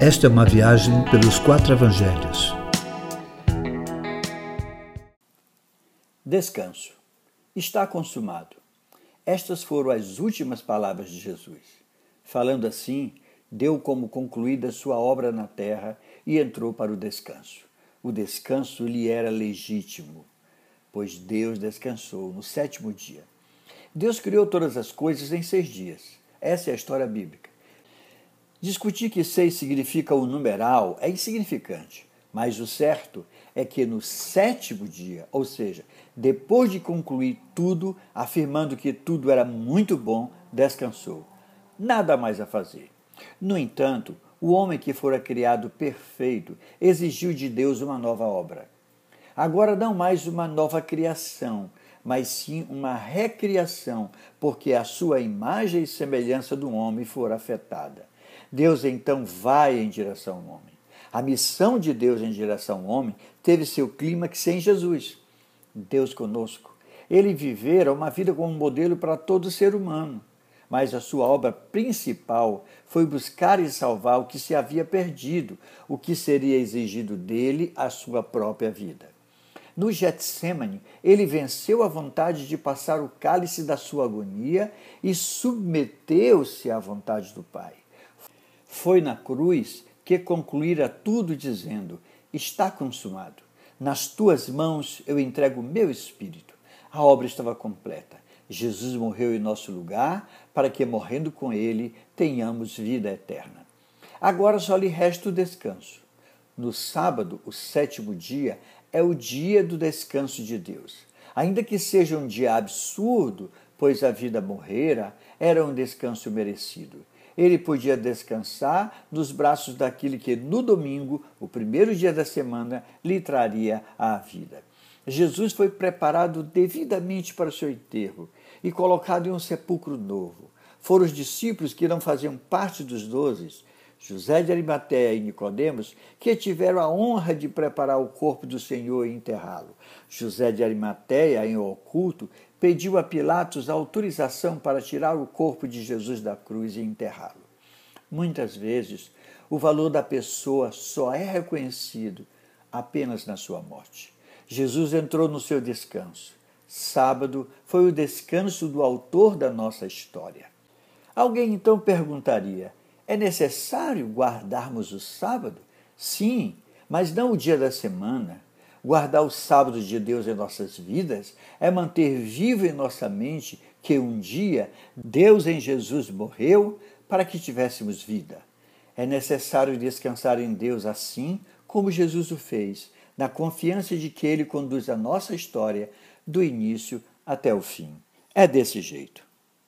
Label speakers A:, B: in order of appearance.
A: Esta é uma viagem pelos quatro evangelhos.
B: Descanso. Está consumado. Estas foram as últimas palavras de Jesus. Falando assim, deu como concluída sua obra na terra e entrou para o descanso. O descanso lhe era legítimo, pois Deus descansou no sétimo dia. Deus criou todas as coisas em seis dias. Essa é a história bíblica. Discutir que seis significa o numeral é insignificante, mas o certo é que no sétimo dia, ou seja, depois de concluir tudo, afirmando que tudo era muito bom, descansou. Nada mais a fazer. No entanto, o homem que fora criado perfeito exigiu de Deus uma nova obra. Agora não mais uma nova criação, mas sim uma recriação, porque a sua imagem e semelhança do homem fora afetada. Deus então vai em direção ao homem. A missão de Deus em direção ao homem teve seu clímax em Jesus. Deus conosco. Ele vivera uma vida como modelo para todo ser humano, mas a sua obra principal foi buscar e salvar o que se havia perdido, o que seria exigido dele a sua própria vida. No Getsemane, ele venceu a vontade de passar o cálice da sua agonia e submeteu-se à vontade do Pai. Foi na cruz que concluíra tudo, dizendo: Está consumado. Nas tuas mãos eu entrego o meu espírito. A obra estava completa. Jesus morreu em nosso lugar para que, morrendo com ele, tenhamos vida eterna. Agora só lhe resta o descanso. No sábado, o sétimo dia, é o dia do descanso de Deus. Ainda que seja um dia absurdo, pois a vida morrera, era um descanso merecido ele podia descansar nos braços daquele que no domingo, o primeiro dia da semana, lhe traria a vida. Jesus foi preparado devidamente para o seu enterro e colocado em um sepulcro novo. Foram os discípulos que não faziam parte dos doze, José de Arimateia e Nicodemos, que tiveram a honra de preparar o corpo do Senhor e enterrá-lo. José de Arimateia, em oculto, pediu a Pilatos autorização para tirar o corpo de Jesus da cruz e enterrá-lo. Muitas vezes, o valor da pessoa só é reconhecido apenas na sua morte. Jesus entrou no seu descanso. Sábado foi o descanso do autor da nossa história. Alguém então perguntaria: é necessário guardarmos o sábado? Sim, mas não o dia da semana. Guardar o sábado de Deus em nossas vidas é manter vivo em nossa mente que um dia Deus em Jesus morreu para que tivéssemos vida. É necessário descansar em Deus assim como Jesus o fez, na confiança de que Ele conduz a nossa história do início até o fim. É desse jeito.